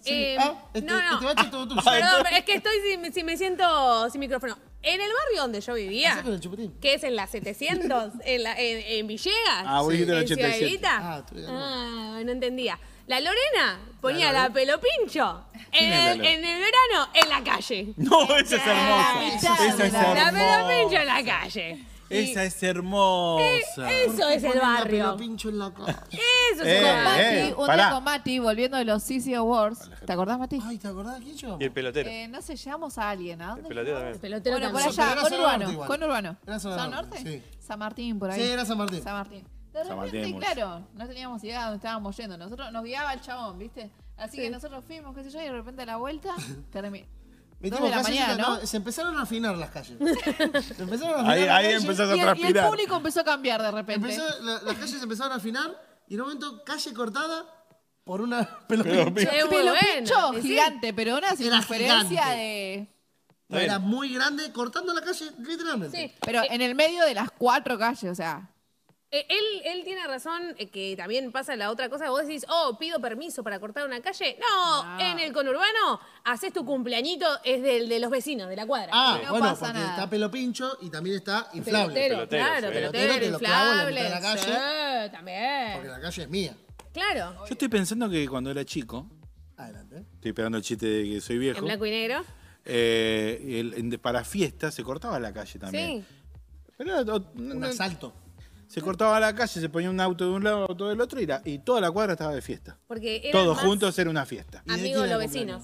B: Eh,
D: Ah, este,
B: no, no.
D: este bache es todo tuyo.
B: Perdón, es que estoy sin, si me siento sin micrófono. En el barrio donde yo vivía,
D: el chupetín.
B: que es en la 700, en, la- en, en Villegas,
C: Ah, vos dijiste el
B: en Ciudad
C: 87.
B: Evita.
D: Ah, acuerdo.
B: Ah, no entendía. La Lorena ponía
D: La
B: la, pelo pincho en
C: ¿Quién es la
B: el, en el verano en la calle.
C: No, esa es hermosa.
F: Esa
C: es
B: La pelo pincho en
C: hermosa.
B: la calle.
C: Esa es hermosa.
B: Eso es el barrio.
D: pincho en la.
B: Eso es
C: Eh,
F: Con Mati,
C: eh,
F: un
C: pará.
F: día con Mati, volviendo de los CC Awards. ¿Te acordás, Mati?
D: Ay, ¿te acordás, Guillo?
E: Y el pelotero.
F: Eh, no sé, llevamos a alguien. ¿A
E: El
F: dónde?
E: pelotero también.
B: Pelotero
F: Bueno, por
B: también.
D: Pero
F: allá,
D: era
F: con
D: zona norte
F: urbano,
D: igual.
F: con urbano.
D: Era zona
F: ¿San
D: norte,
F: norte?
D: sí.
F: San Martín, por ahí.
D: Sí, era San Martín.
F: San Martín. De
C: San
F: repente,
C: Martín,
F: claro, no teníamos idea de dónde estábamos yendo. Nosotros nos guiaba el chabón, ¿viste? Así que nosotros fuimos, qué sé yo, y de repente a la vuelta termi-
D: Metimos
F: de la
D: calles,
F: mañana, ¿no?
D: Se empezaron a afinar las calles. Se empezaron a afinar
C: Ahí,
D: las
C: ahí
D: calles.
C: empezás a
F: Y el, y el
C: transpirar.
F: público empezó a cambiar de repente.
D: Empezó- la- las calles empezaron a afinar y en un momento calle cortada por una pelopincha.
B: Es muy
F: Pelo
B: bueno.
F: pincho
B: Sí, sí.
F: gigante, pero una circunferencia
D: gigante.
F: de...
D: Era muy grande cortando la calle, literalmente.
B: Sí.
F: Pero en el medio de las cuatro calles, o sea.
B: Eh, él, él tiene razón eh, que también pasa la otra cosa. Vos decís, oh, pido permiso para cortar una calle. No,
F: No.
B: en el conurbano haces tu cumpleañito, es del de los vecinos, de la cuadra.
D: Ah,
F: No
D: bueno,
F: pasa
D: porque
F: nada.
D: está pelopincho y también está inflable.
B: pelotero,
E: Pelotero,
B: claro,
E: sí.
B: pelotero,
D: Pelotero te lo clavo en la
B: inflable.
D: mitad de la
B: Sí, también.
D: Porque la calle es mía.
B: Claro,
C: Yo estoy pensando que cuando era chico,
D: Adelante.
C: estoy pegando el chiste de que soy viejo,
B: en blanco y negro.
C: eh, el- en- para fiestas se cortaba la calle también.
B: Sí.
C: Pero era- o-
D: Un
C: no-
D: asalto.
C: Se cortaba la calle, se ponía un auto de un lado, auto del otro y, la- y toda la cuadra estaba de fiesta.
B: Porque eran
C: Todos
B: más
C: juntos era una fiesta.
D: ¿Y de
B: Amigos de
D: quién
B: los vecinos.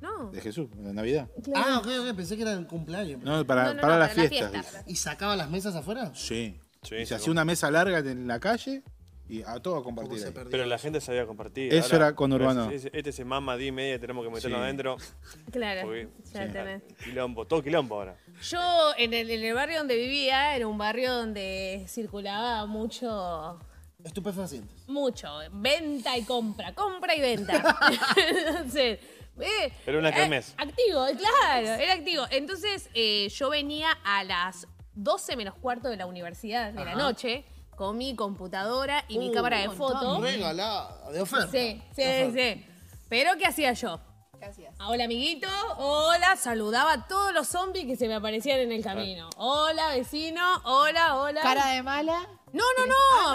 B: No.
C: De Jesús, en la Navidad.
D: Ah, ok, ok, pensé que era el cumpleaños.
C: No, para,
B: No, no,
C: para
B: no,
C: las
B: para la
C: fiestas.
D: ¿Y sacaba las mesas afuera?
C: Sí.
E: Sí,
C: y se
E: se
C: hacía una mesa larga en la calle y a
D: ¿Cómo
C: compartir. ahí.
E: Pero la gente sabía compartir.
C: Eso era conurbano.
E: Este, este se mama, di media, tenemos que meterlo
C: Sí.
E: adentro.
B: Claro.
E: Porque,
B: ya
E: sí,
B: tenés.
E: quilombo, todo quilombo ahora.
B: Yo, en el, en el barrio donde vivía, era un barrio donde circulaba mucho
D: Estupefacientes.
B: mucho. Venta y compra, compra y venta. Entonces, eh,
E: Era una
B: eh,
E: kermés.
B: activo, claro, era activo. Entonces, eh, yo venía a las 12 menos cuarto de la universidad de la noche con mi computadora y mi
D: Uh,
B: cámara de
F: un montón.
B: foto.
D: Regalada, de oferta.
B: Sí, sí,
D: De oferta.
B: sí. Pero, ¿qué hacía yo?
F: ¿Qué hacías?
B: Ah, Hola, amiguito. Hola, saludaba a todos los zombies que se me aparecían en el camino. Hola, vecino. Hola, hola.
F: Cara de mala.
B: No, no,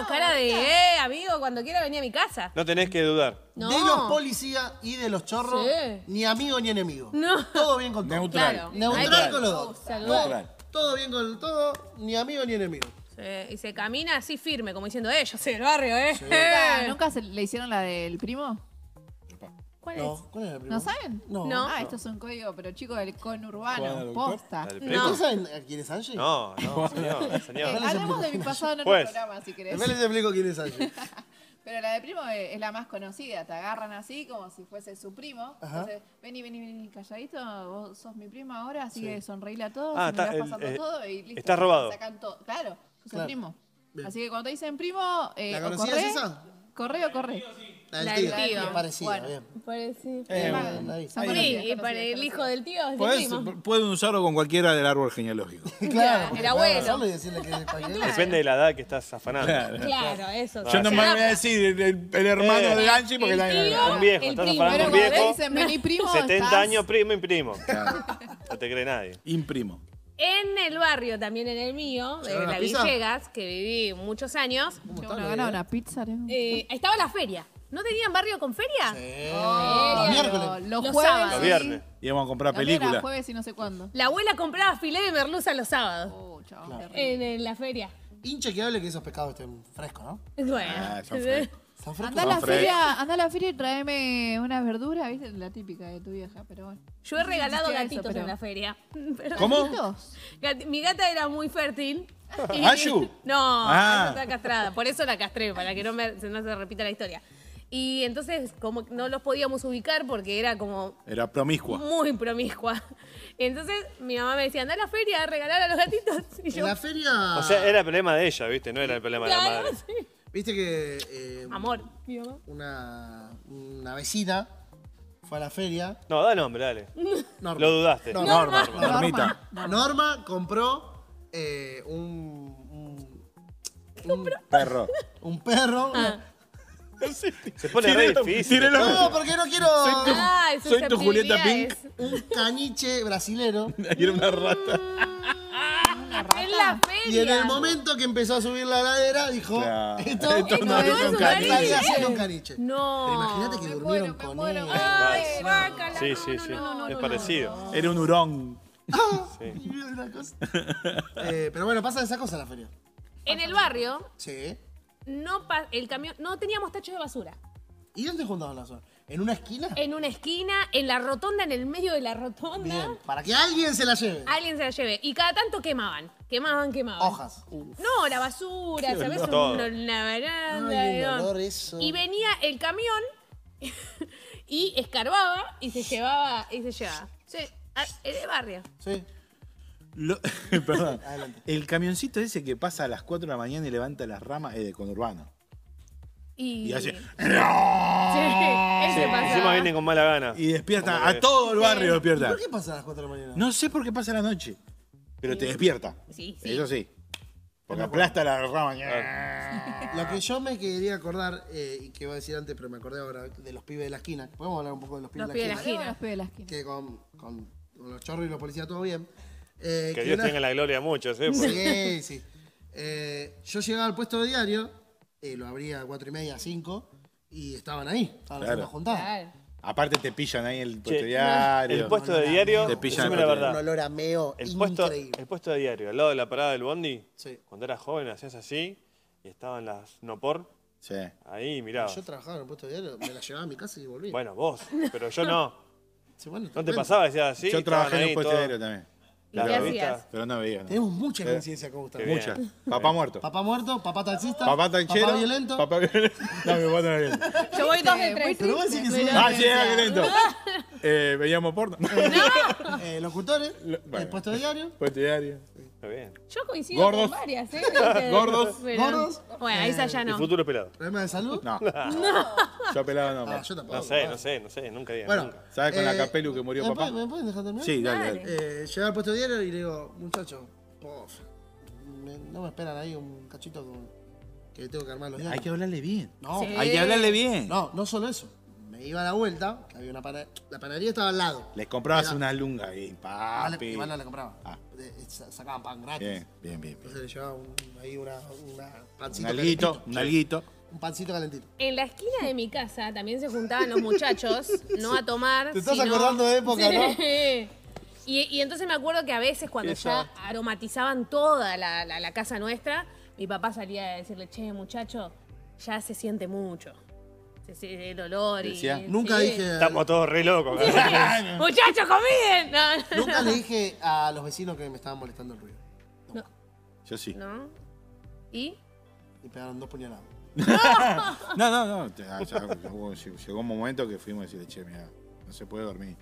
B: no. cara de, eh, amigo, cuando quiera venir a mi casa.
E: No tenés que dudar.
B: No.
D: De los policías y de los chorros,
B: Sí.
D: ni amigo ni enemigo.
B: No.
D: Todo bien con todo.
C: Neutral.
B: Claro.
D: Neutral
B: Hay-
D: con los dos.
B: Saludar.
C: Neutral.
D: Todo bien con todo, ni amigo ni enemigo.
B: Sí, y se camina así firme, como diciendo, eh, yo soy del barrio, eh.
F: ¿Nunca, nunca se le hicieron la del primo?
B: ¿Cuál es?
D: No, ¿cuál es el primo?
F: ¿No saben?
D: No.
B: No.
F: Ah, esto es un código, pero chico del
C: ¿Juan
F: conurbano. Posta.
B: No.
E: primo.
D: ¿Ustedes saben a quién es Angie?
E: No, no, señor,
F: Eh,
E: señor.
F: hablamos de mi pasado en otro
E: Pues.
F: programa, si querés.
D: Después les explico quién es Angie.
F: Pero la de primo es, es la más conocida. Te agarran así como si fuese su primo.
D: Ajá.
F: Entonces, vení, vení, vení, calladito. Vos sos mi primo ahora, así
D: Sí.
F: que sonreíle a todos.
E: Ah,
F: y me
E: está-
F: vas
E: el-
F: pasando
E: eh,
F: todo y listo.
E: está robado.
F: Sacan todo. Claro, sos
D: Claro.
F: el primo.
D: Bien.
F: Así que cuando te dicen primo, eh,
D: ¿La
F: o corre,
D: esa?
F: corre o corre.
D: La del
B: La
D: tío.
B: del tío.
D: Parecida,
F: Bueno.
D: bien.
B: Parece.
C: Eh,
F: conocidas,
B: Sí, y para el hijo del tío es el
C: Podés-
B: primo.
C: pueden usarlo con cualquiera del árbol genealógico.
D: Claro,
B: el abuelo.
D: abrazarlo y decirle que es cualquiera.
E: Depende de la edad que estás afanando.
B: Claro, eso.
C: Yo no
B: Se
C: me voy a decir el, el- el hermano
E: Eh.
C: de Angie porque
B: El
C: también
E: Un viejo,
B: el
E: estás de un viejo,
F: dicen vení primo,
E: 70
F: estás-
E: años, primo y primo. No te cree nadie.
C: imprimo.
B: En el barrio, también en el mío, de
D: ¿Llevaron
B: la
D: la pizza?
B: Villegas, que viví muchos años,
F: una pizza, ¿no?
B: eh, estaba la feria. ¿No tenían barrio con feria?
F: Oh,
D: Los miércoles.
F: Los,
B: Los
F: jueves.
B: sábados.
E: Los
F: sí.
E: viernes.
C: Íbamos a comprar
F: mía era
C: películas.
F: jueves y no sé cuándo.
B: La abuela compraba filé de merluza los sábados
F: Oh, chabón, terrible.
B: en, en la feria.
D: Inchequeable que esos pescados estén frescos, ¿no?
B: Bueno.
C: Ah, son frescos.
F: Andá a la feria, andá a la feria y tráeme unas verduras, ¿viste? La típica de tu vieja, pero bueno.
B: Yo he regalado
F: existía eso,
B: gatitos
F: pero-
B: en la feria. Pero-
C: ¿Cómo?
F: ¿Gatitos?
B: Gat- Mi gata era muy fértil. y-
C: ¿Ayu?
B: No,
C: Ah.
B: Ayu está castrada. Por eso la castré, para que no, me- no se repita la historia. Y entonces, como que no los podíamos ubicar porque era como
C: Era promiscua.
B: muy promiscua. Entonces, mi mamá me decía, anda a la feria a regalar a los gatitos. Y
D: En la feria.
E: O sea, era el problema de ella, ¿viste? No era el problema de la
B: claro,
E: madre.
B: sí.
D: Viste que. eh,
B: Amor, mi mamá.
D: Una, una vecina fue a la feria.
E: No, da nombre, dale.
D: Norma.
E: Lo dudaste.
D: No,
C: Norma,
F: Norma.
C: Normita.
D: Norma compró eh, un, un,
C: Perro.
D: un perro.
B: Ah.
E: Se pone re
C: Tírelo,
E: difícil.
C: tírelo.
D: No, porque no quiero.
B: Ah,
C: soy tu Julieta
B: susceptibilidad
C: Pink.
B: es-
D: Un caniche brasilero.
C: Era una rata.
D: Y en el momento que empezó a subir la ladera, dijo:
C: Claro.
D: Esto,
C: Esto
B: no es un
D: un caniche.
B: No.
D: Pero imagínate que
F: Me
D: durmieron
F: muero, me
D: con
F: muero,
D: él.
F: me
B: Ay,
F: muero.
B: guácala,
E: Sí,
B: no,
E: sí,
B: no,
E: sí.
B: no, no,
E: es
B: no,
E: parecido.
C: Era un hurón.
E: Sí.
D: Cosa. Eh, pero bueno, pasa esa cosa en la feria.
B: En el barrio,
D: Sí.
B: no pa- el camión, no teníamos tachos de basura.
D: ¿Y dónde juntaban la zona? ¿En una esquina?
B: En una esquina, en la rotonda, en el medio de la rotonda,
D: Bien. Para que alguien se la lleve.
B: alguien se la lleve. Y cada tanto quemaban, quemaban, quemaban.
D: Hojas.
B: No, la basura, ¿sabes?
E: Todo.
B: Una, una baranda,
D: eso.
B: Y venía el camión y escarbaba y se llevaba, y se llevaba. Sí, el barrio.
D: Sí.
C: Lo- perdón.
D: Adelante.
C: El camioncito ese que pasa a las 4 de la mañana y levanta las ramas es de conurbano.
B: Y,
C: Y hace.
B: Sí, ese
E: Encima vienen con mala gana.
C: Y despierta a todo el barrio. Despierta.
D: ¿Por qué pasa a las 4 de la mañana?
C: No sé por qué pasa la noche, pero te despierta.
B: Sí, sí.
C: Eso sí. Porque aplasta la rama.
D: Lo que yo me quería acordar, eh, y que iba a decir antes, pero me acordé ahora, de los pibes de la esquina. Podemos hablar un poco de los pibes
B: Los
D: de la esquina.
F: Los pibes de la esquina.
D: Que con, con- con los chorros y los policías todo bien. Eh,
E: Que Dios
D: una-
E: tenga la gloria a muchos, ¿eh?
D: Sí, sí. Eh, yo llegaba al puesto de diario, eh, lo abría a cuatro y media, cinco, y estaban ahí, estaban
C: Claro.
D: haciendo juntadas.
B: Claro.
C: Aparte te pillan ahí el
E: Che,
C: puesto diario.
E: El puesto de diario,
C: Te pillan el
E: la
C: puesto de
D: Un
E: verdad.
D: olor a meo
E: El puesto,
D: increíble.
E: el puesto de diario, al lado de la parada del bondi,
D: Sí.
E: cuando eras joven hacías así y estaban las no por,
C: Sí.
E: ahí miraba.
D: Yo trabajaba en el puesto diario, me la llevaba a mi casa y volvía.
E: Bueno, vos, pero yo no.
D: Sí, bueno,
E: ¿No te pasaba? Decías, sí,
C: Yo trabajé en un puesto
E: todos.
C: aéreo también.
E: La
B: ¿Qué
C: Pero-
E: revista.
C: Pero no veía. ¿no?
D: Tenemos mucha coincidencia con Gustavo.
C: Mucha. Papá muerto.
D: Papá muerto, papá taxista,
C: Papá tanchero.
D: papá violento.
C: Papá violento. No, mi papá no era violento.
B: Yo voy dos de tres.
D: Pero vos decís que sí.
C: Ah, sí, era violento. Eh, veíamos porno.
D: Eh, locutores,
C: Lo- bueno.
D: el puesto diario.
C: Puesto diario.
E: Muy bien.
B: Yo coincido
C: Gordos.
B: con varias, ¿eh? ustedes.
C: Gordos.
D: Gordos.
B: Bueno, esa ya
E: Y
B: no.
E: futuro pelado.
D: Problema de salud.
C: No. Yo pelado no.
D: Ah, yo tampoco.
E: No sé, no sé, no sé, nunca digan
D: Bueno,
E: nunca.
C: ¿Sabes con la
D: eh,
C: capelu que murió
D: ¿me
C: papá?
D: pueden- ¿Me pueden dejar terminar?
C: Sí, dale,
B: Dale.
C: dale.
D: Eh, llegué al puesto diario y le digo, muchacho, pof, me- no me esperan ahí un cachito con- que tengo que armar los diarios.
C: Hay que hablarle bien.
D: No,
B: Sí.
C: Hay que hablarle bien.
D: no, no solo eso. Me iba a la vuelta, que había una pana- la panadería estaba al lado.
C: Les comprabas
D: Era-
C: unas lungas y
D: Igual,
C: papi.
D: igual no compraba.
C: Ah.
D: Sa- sacaban pan gratis.
C: Bien, bien, bien. bien.
D: Entonces le llevaba un- ahí una, una
C: Un
D: pancito
C: alguito,
D: calentito.
C: un alguito.
D: Un pancito calentito.
B: En la esquina de mi casa también se juntaban los muchachos, no a tomar.
D: Te estás
B: sino-
D: acordando de época, ¿no?
B: Y, y entonces me acuerdo que a veces cuando ya aromatizaban toda la, la- la casa nuestra, mi papá salía a decirle, che, muchacho, ya se siente mucho. Se siente el olor y...
C: Decía,
D: Nunca
B: sí.
D: dije.
E: Estamos todos re locos.
B: ¡Muchachos, comiden! No,
D: Nunca le dije a los vecinos que me estaban molestando el ruido.
C: Yo sí.
B: ¿No? ¿Y?
D: Y pegaron dos puñaladas.
C: No, no, no. ya- ya hubo- llegó un momento que fuimos a decirle, che, mira, no se puede dormir.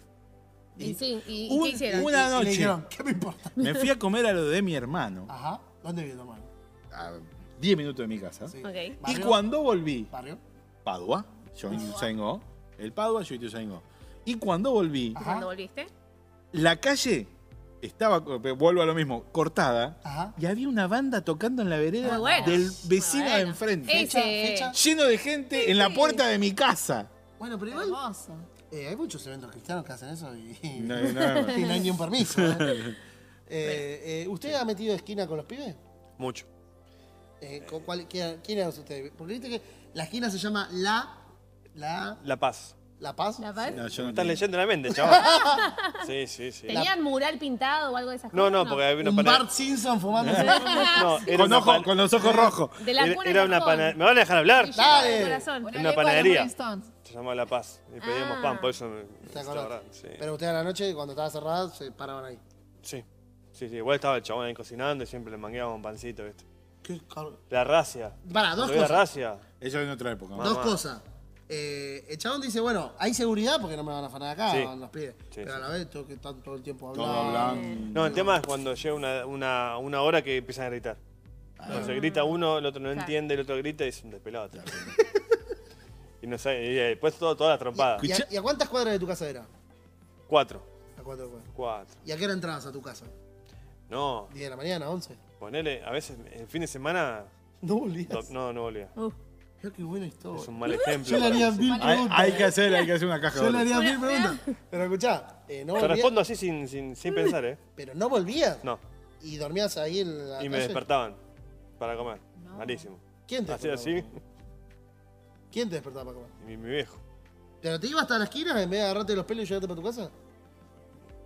B: Y, sí, ¿y,
C: Un-
B: qué hicieron?
C: una
D: Y le
C: noche
D: dijeron, ¿qué me importa?
C: me fui a comer a lo de mi hermano,
D: Ajá. ¿Dónde vive tu hermano?
C: a 10 minutos de mi casa.
D: Sí.
C: Y
D: ¿Barrio?
C: cuando volví,
D: ¿Barrio?
C: Padua, yo Ituzaingó, el Padua, yo Ituzaingó. Y cuando volví,
B: ¿Y ¿Cuándo volviste?
C: la calle estaba, vuelvo a lo mismo, cortada.
D: Ajá.
C: Y había una banda tocando en la vereda
B: Muy bueno.
C: del vecino de
B: bueno.
C: enfrente.
B: Ese-
D: fecha.
C: Lleno de gente en la puerta de mi casa.
D: Bueno, pero igual
F: Hermoso.
D: eh, hay muchos eventos cristianos que hacen eso y,
C: No, no,
D: y no hay ni un permiso. ¿eh? Eh, eh, ¿Usted ha metido esquina con los pibes?
E: Mucho.
D: Eh, ¿con cuál- quién era usted? Porque viste que la esquina se llama La... La...
E: La Paz.
D: La Paz.
B: ¿La Paz?
C: No, yo no
E: Estás leyendo la mente, chaval. Sí, sí, sí.
B: ¿Tenían mural pintado o algo de esas
E: No,
B: cosas?
E: no, porque había una
D: Un Bart Simpson fumándose.
E: No, era
C: Con,
E: una
C: ojo-
E: pan-
C: con los ojos rojos.
B: De la
E: Era,
B: cuna
E: era
B: de
E: una
B: cajón.
E: panadería. ¿Me van a dejar hablar?
B: Del
D: Dale.
B: corazón.
F: Una de
E: panadería. Se llama La Paz. Y pedíamos
B: Ah.
E: pan, por eso me. Sí.
D: Pero usted a la noche, cuando estaba cerrada, se paraban ahí.
E: sí. Sí, sí. Igual estaba el chabón ahí cocinando y siempre le mangueábamos un pancito, ¿viste?
D: ¿Qué car-
E: La racia.
D: Para, dos
E: ¿Lo vi la
D: cosas.
E: racia?
C: Eso en otra época.
E: Mamá.
D: Dos cosas. Eh, el chabón dice, bueno, hay seguridad porque no me van a afanar acá,
E: Sí.
D: van los pibes.
E: Sí,
D: Pero a
E: sí.
D: la vez tengo que estar todo el tiempo
C: Todo
D: hablando.
E: No, el tema es cuando llega una, una, una hora que empiezan a gritar. Entonces grita uno, el otro no
B: Claro.
E: entiende, el otro grita y es un despelado. y no sabe, y después todo, toda la trompada.
D: ¿Y a, y a cuántas cuadras de tu casa era?
E: Cuatro.
D: A cuatro cuadras.
E: Cuatro.
D: ¿Y a qué hora entrabas a tu casa?
E: No,
D: ¿10 de la mañana, 11?
E: ponele, a veces el fin de semana.
D: No volvías.
E: No, no volvía.
B: Uf.
D: Mirá qué buena historia.
E: Es un mal ejemplo.
D: Yo le haría mil
C: Hay,
D: preguntas.
C: hay que hacer, hay que hacer una caja
D: Yo le haría mil preguntas. Pero escuchá, eh, no
E: Te respondo así sin, sin, sin pensar, ¿eh?
D: Pero no volvías.
E: No.
D: Y dormías ahí en la
E: Y me
D: calle?
E: despertaban para comer. Malísimo.
D: ¿Quién te
E: Así,
D: despertaba?
E: así.
D: ¿Quién te despertaba para comer?
E: Mi, mi viejo.
D: ¿Pero te ibas hasta la esquina en vez de agarrarte los pelos y llevarte para tu casa?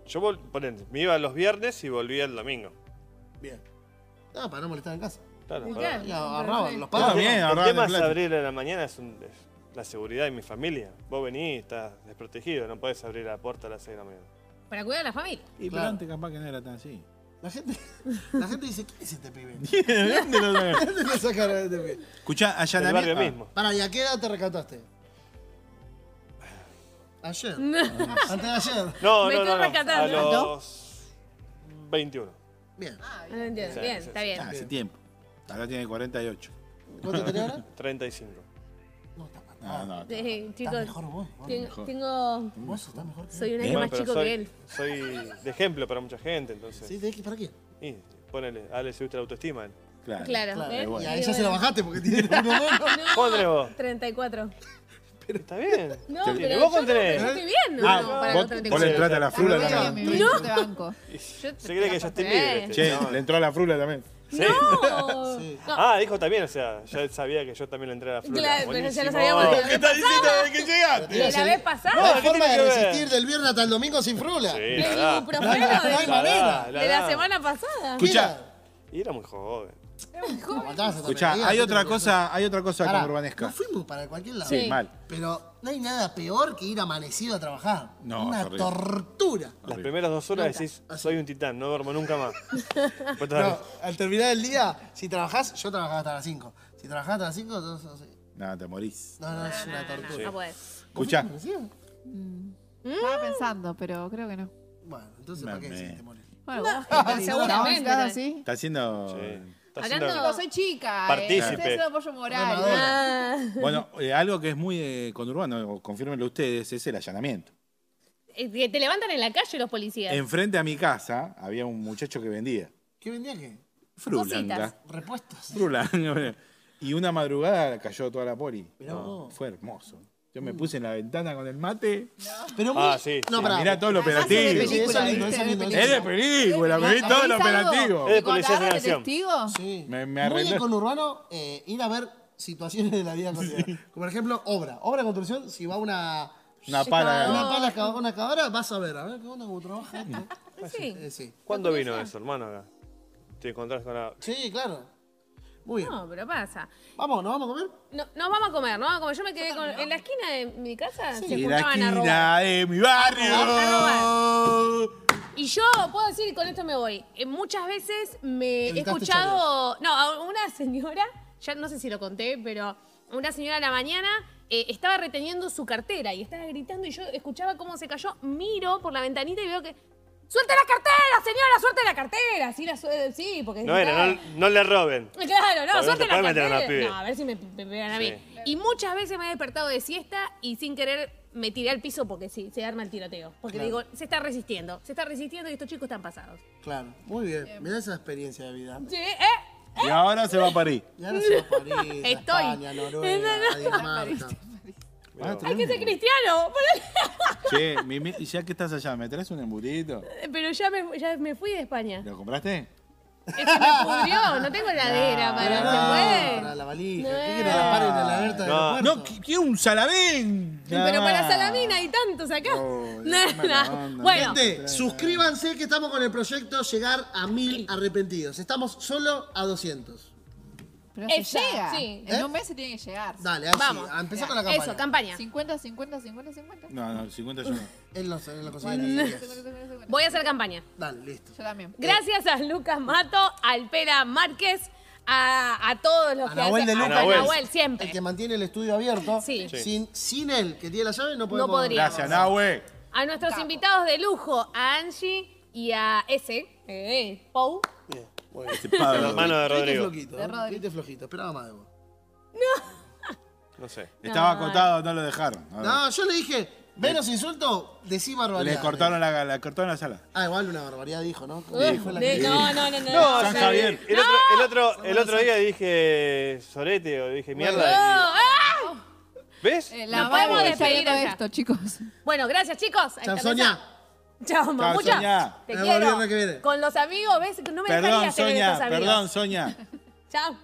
E: Yo vol- ponele, me iba los viernes y volvía el domingo.
D: Bien. No, para no molestar en casa.
E: Claro,
B: claro.
D: Y agarraban, los
C: Ah,
D: padres.
C: bien,
E: El tema es abrir a la mañana, es, un- es la seguridad de mi familia. Vos venís, estás desprotegido, no podés abrir la puerta a las 6 de la mañana.
B: Para cuidar a la familia.
C: Y pero
D: Claro.
C: antes capaz que no era tan así.
D: La gente, la gente dice, ¿quién es este pibe?
C: ¿De dónde lo
D: a este pibe?
C: Escuchá,
E: El barrio
C: allanamiento.
E: mismo.
D: Para, ¿y a qué edad te recataste? Ayer. Antes de ayer.
E: No,
B: Me
E: no,
B: estoy
E: no, no. A
B: rescatando.
E: los 21.
D: Bien.
B: Lo entiendo.
E: Sí,
B: Bien,
E: sí,
B: está
E: sí.
B: bien.
C: Ah, hace tiempo. Ahora tiene 48.
D: ¿Cuánto tenés ahora?
E: 35.
D: No, está mal.
C: No, no.
B: Sí,
D: Estás
B: chicos,
D: mejor vos. vos.
B: ten-
C: mejor.
B: tengo.
D: Vos estás mejor que
B: Soy un
C: ¿Eh?
B: año más
E: pero
B: chico
E: soy,
B: que él.
E: soy de ejemplo para mucha gente, entonces.
D: ¿Sí? ¿Tenés que para qué?
E: Y ponele, a Ale se gusta la autoestima. él.
C: Claro.
B: Claro.
D: Claro.
B: ¿ves?
C: bueno.
D: Y
B: Y
D: ahí ya se la bajaste porque tiene uno menos.
E: ¿Cómo tenés vos?
B: 34.
E: Está bien.
B: No,
C: ¿Y
B: pero
E: vos
B: yo
E: tenés?
B: no, estoy bien.
C: Ah,
B: no, para
C: vos,
B: los 34.
C: vos le entraste a la frula también.
F: de banco.
B: Yo
E: Se cree que ya estoy libre. este
C: Che,
E: chabón.
C: le entró a la frula también.
E: Sí.
B: No.
D: Sí.
B: No,
E: Ah, dijo también, o sea, ya él sabía que yo también le entré a la fruta.
B: Claro, pero ya lo sabíamos de la vez
C: estás diciendo
B: pasada.
C: desde que llegaste?
B: De la vez pasada.
D: No hay
E: ¿qué
D: forma
E: tiene
D: de
E: que ver?
D: resistir del viernes hasta el domingo sin frula.
E: Sí,
B: De
E: la
B: ibuprofeno
D: No hay
B: de,
D: manera.
E: La
B: de la semana pasada.
C: Escuchá,
E: Y era muy joven.
D: Mediodía,
C: hay otra cosa, hay otra cosa
D: Pará,
C: conurbanesca.
D: Nos fuimos para cualquier lado.
C: Sí, mal.
D: Pero no hay nada peor que ir amanecido a trabajar.
C: No,
D: Una
C: horrible.
D: tortura.
E: Las
C: Horrible.
E: primeras dos horas decís, soy un titán, no duermo nunca más. Después te
D: al terminar el día, si trabajás, yo trabajaba hasta las 5. Si trabajás hasta las 5, entonces.
C: Nada, te morís.
D: No, no, es una tortura.
B: No.
C: Escuchá,
D: ¿Amanecido?
F: Estaba pensando, pero creo que no.
D: Bueno, entonces, ¿para qué
C: Mame.
D: decís te morís?
F: Bueno, vos
B: seguramente.
F: ¿Estás así?
C: está haciendo.
E: Sí. Está
B: Hablando-
F: soy chica.
E: Partícipe.
F: Eh. Estoy haciendo apoyo moral.
B: Ah,
C: Bueno, eh, algo que es muy eh, conurbano, confírmenlo ustedes, es el allanamiento.
B: eh, que te levantan en la calle los policías.
C: Enfrente a mi casa había un muchacho que vendía
D: ¿Qué vendía qué?
C: frulanga.
B: Cositas.
D: Repuestos.
C: Frulanga. Y una madrugada cayó toda la poli.
D: Vos.
C: Fue hermoso. Yo me puse en la ventana con el mate.
D: Pero muy...
E: Ah, sí,
D: No.
C: Mirá todo lo operativo.
F: es de película,
C: me vi todo el
F: ¿Abrís algo?
C: operativo.
E: Es de
F: ¿Y con
E: policía de nación.
F: testigo?
D: Sí.
C: Me- me
D: Muy
C: arreglé.
D: de conurbano eh, ir a ver situaciones de la vida cotidiana. Como por ejemplo, obra. Obra de construcción, si va una...
C: Una pala.
D: Una pala, excava- una excavadora, vas a ver, a ver qué onda, cómo trabaja esto.
B: Sí.
D: Eh, sí.
E: ¿Cuándo vino eso, hermano, acá? Te encontrás con la...
D: Sí, claro. Muy bien.
B: No, pero pasa.
D: Vamos, ¿nos vamos a comer?
B: No, nos vamos a comer, nos vamos a comer. Yo me quedé con, en la esquina de mi casa, se
C: Y la
B: juntaban a robar.
C: esquina de mi barrio.
B: Y yo puedo decir, y con esto me voy, eh, muchas veces me he escuchado, no, a una señora, ya no sé si lo conté, pero una señora a la mañana eh, estaba reteniendo su cartera y estaba gritando y yo escuchaba cómo se cayó, miro por la ventanita y veo que... ¡Suelte la cartera, señora! ¡Suelte la cartera! Sí, la su- sí porque...
E: No era, no, no le roben.
B: Claro, no,
E: Porque no
B: suelte
E: te
B: la
E: meter a
B: cartera. No, a ver si me, me pegan a mí.
E: Sí.
B: Y muchas veces me he despertado de siesta y sin querer me tiré al piso porque sí, se arma el tiroteo. Porque
D: Claro.
B: digo, se está resistiendo, se está resistiendo y estos chicos están pasados.
D: Claro, muy bien. Mirá esa experiencia de vida.
B: Sí, ¿eh?
C: Y ahora se va a París.
D: Y ahora se va a París, a
B: Estoy.
D: España, a Noruega, a Dinamarca. Ah,
B: Hay que ser cristiano.
C: Che, mi- mi- ya que estás allá, ¿me traes un embutito?
B: Pero ya me, ya me fui de España.
C: ¿Lo compraste?
B: Es que me pudrió, no tengo heladera para, ¿se puede?
D: para la valija.
B: No.
D: ¿Qué querés? ¿La paren en la alerta del
E: No.
D: aeropuerto?
C: No, qui- quiero un salamín.
B: Pero para Salamina hay tantos acá.
C: Oh,
B: No, no.
C: onda.
B: Bueno,
D: Gente, suscríbanse que estamos con el proyecto Llegar a Mil Arrepentidos. Estamos solo a 200.
F: Pero se llega.
B: sí.
F: En
D: ¿Eh?
F: un mes se tiene que llegar.
D: Dale, así,
B: vamos.
D: a empezar con la campaña.
B: Eso, campaña.
F: 50, 50, 50, 50.
C: No, no, 50 yo no.
D: Él no,
F: Bueno, 50,
D: diez.
F: 50, 50.
B: Voy a hacer campaña.
D: Dale, listo.
F: Yo también.
B: Gracias a Lucas Mato, al Pera Márquez, a, a todos los
D: A
B: que
D: Nahuel de
B: hacen-
D: Lucas.
B: a
E: Nahuel.
B: Nahuel,
D: El
B: siempre.
D: que mantiene el estudio abierto.
B: Sí.
E: Sí.
D: Sin, sin él, que tiene la llave, no podemos.
B: podría.
C: Gracias, Nahue.
B: A nuestros invitados de lujo, a Angie y a ese, eh, Pou.
D: Bien, muy bien.
E: El hermano de
D: Viste
E: Rodrigo.
D: flojito,
F: De
D: ¿eh? Flojito, esperaba más de vos.
E: No sé.
C: Estaba
B: No.
C: acotado, no lo dejaron. A ver.
D: No, yo le dije, menos insulto, decí barbaridad.
C: Le cortaron la, le cortaron la sala.
D: Ah, igual una barbaridad dijo, ¿no? Dijo la
B: de-
D: que-
B: no, no, no, no.
E: No,
C: San Javier.
E: El otro, el otro, el otro día dije sorete o dije mierda.
B: No,
E: y-
B: ¡ah!
E: ¿Ves?
F: Eh, la mamá
B: podemos
F: está
B: despedir allá.
F: esto, chicos.
B: Bueno, gracias, chicos.
D: Chao,
B: Esta
D: Sonia.
B: mesa- Chao, mamucha.
C: Sonia.
B: Te
D: Nos vemos el
B: quiero.
D: viernes que viene.
B: Con los amigos, ¿ves? No me
C: Perdón,
B: estos amigos.
C: perdón, Soña.
B: Chao.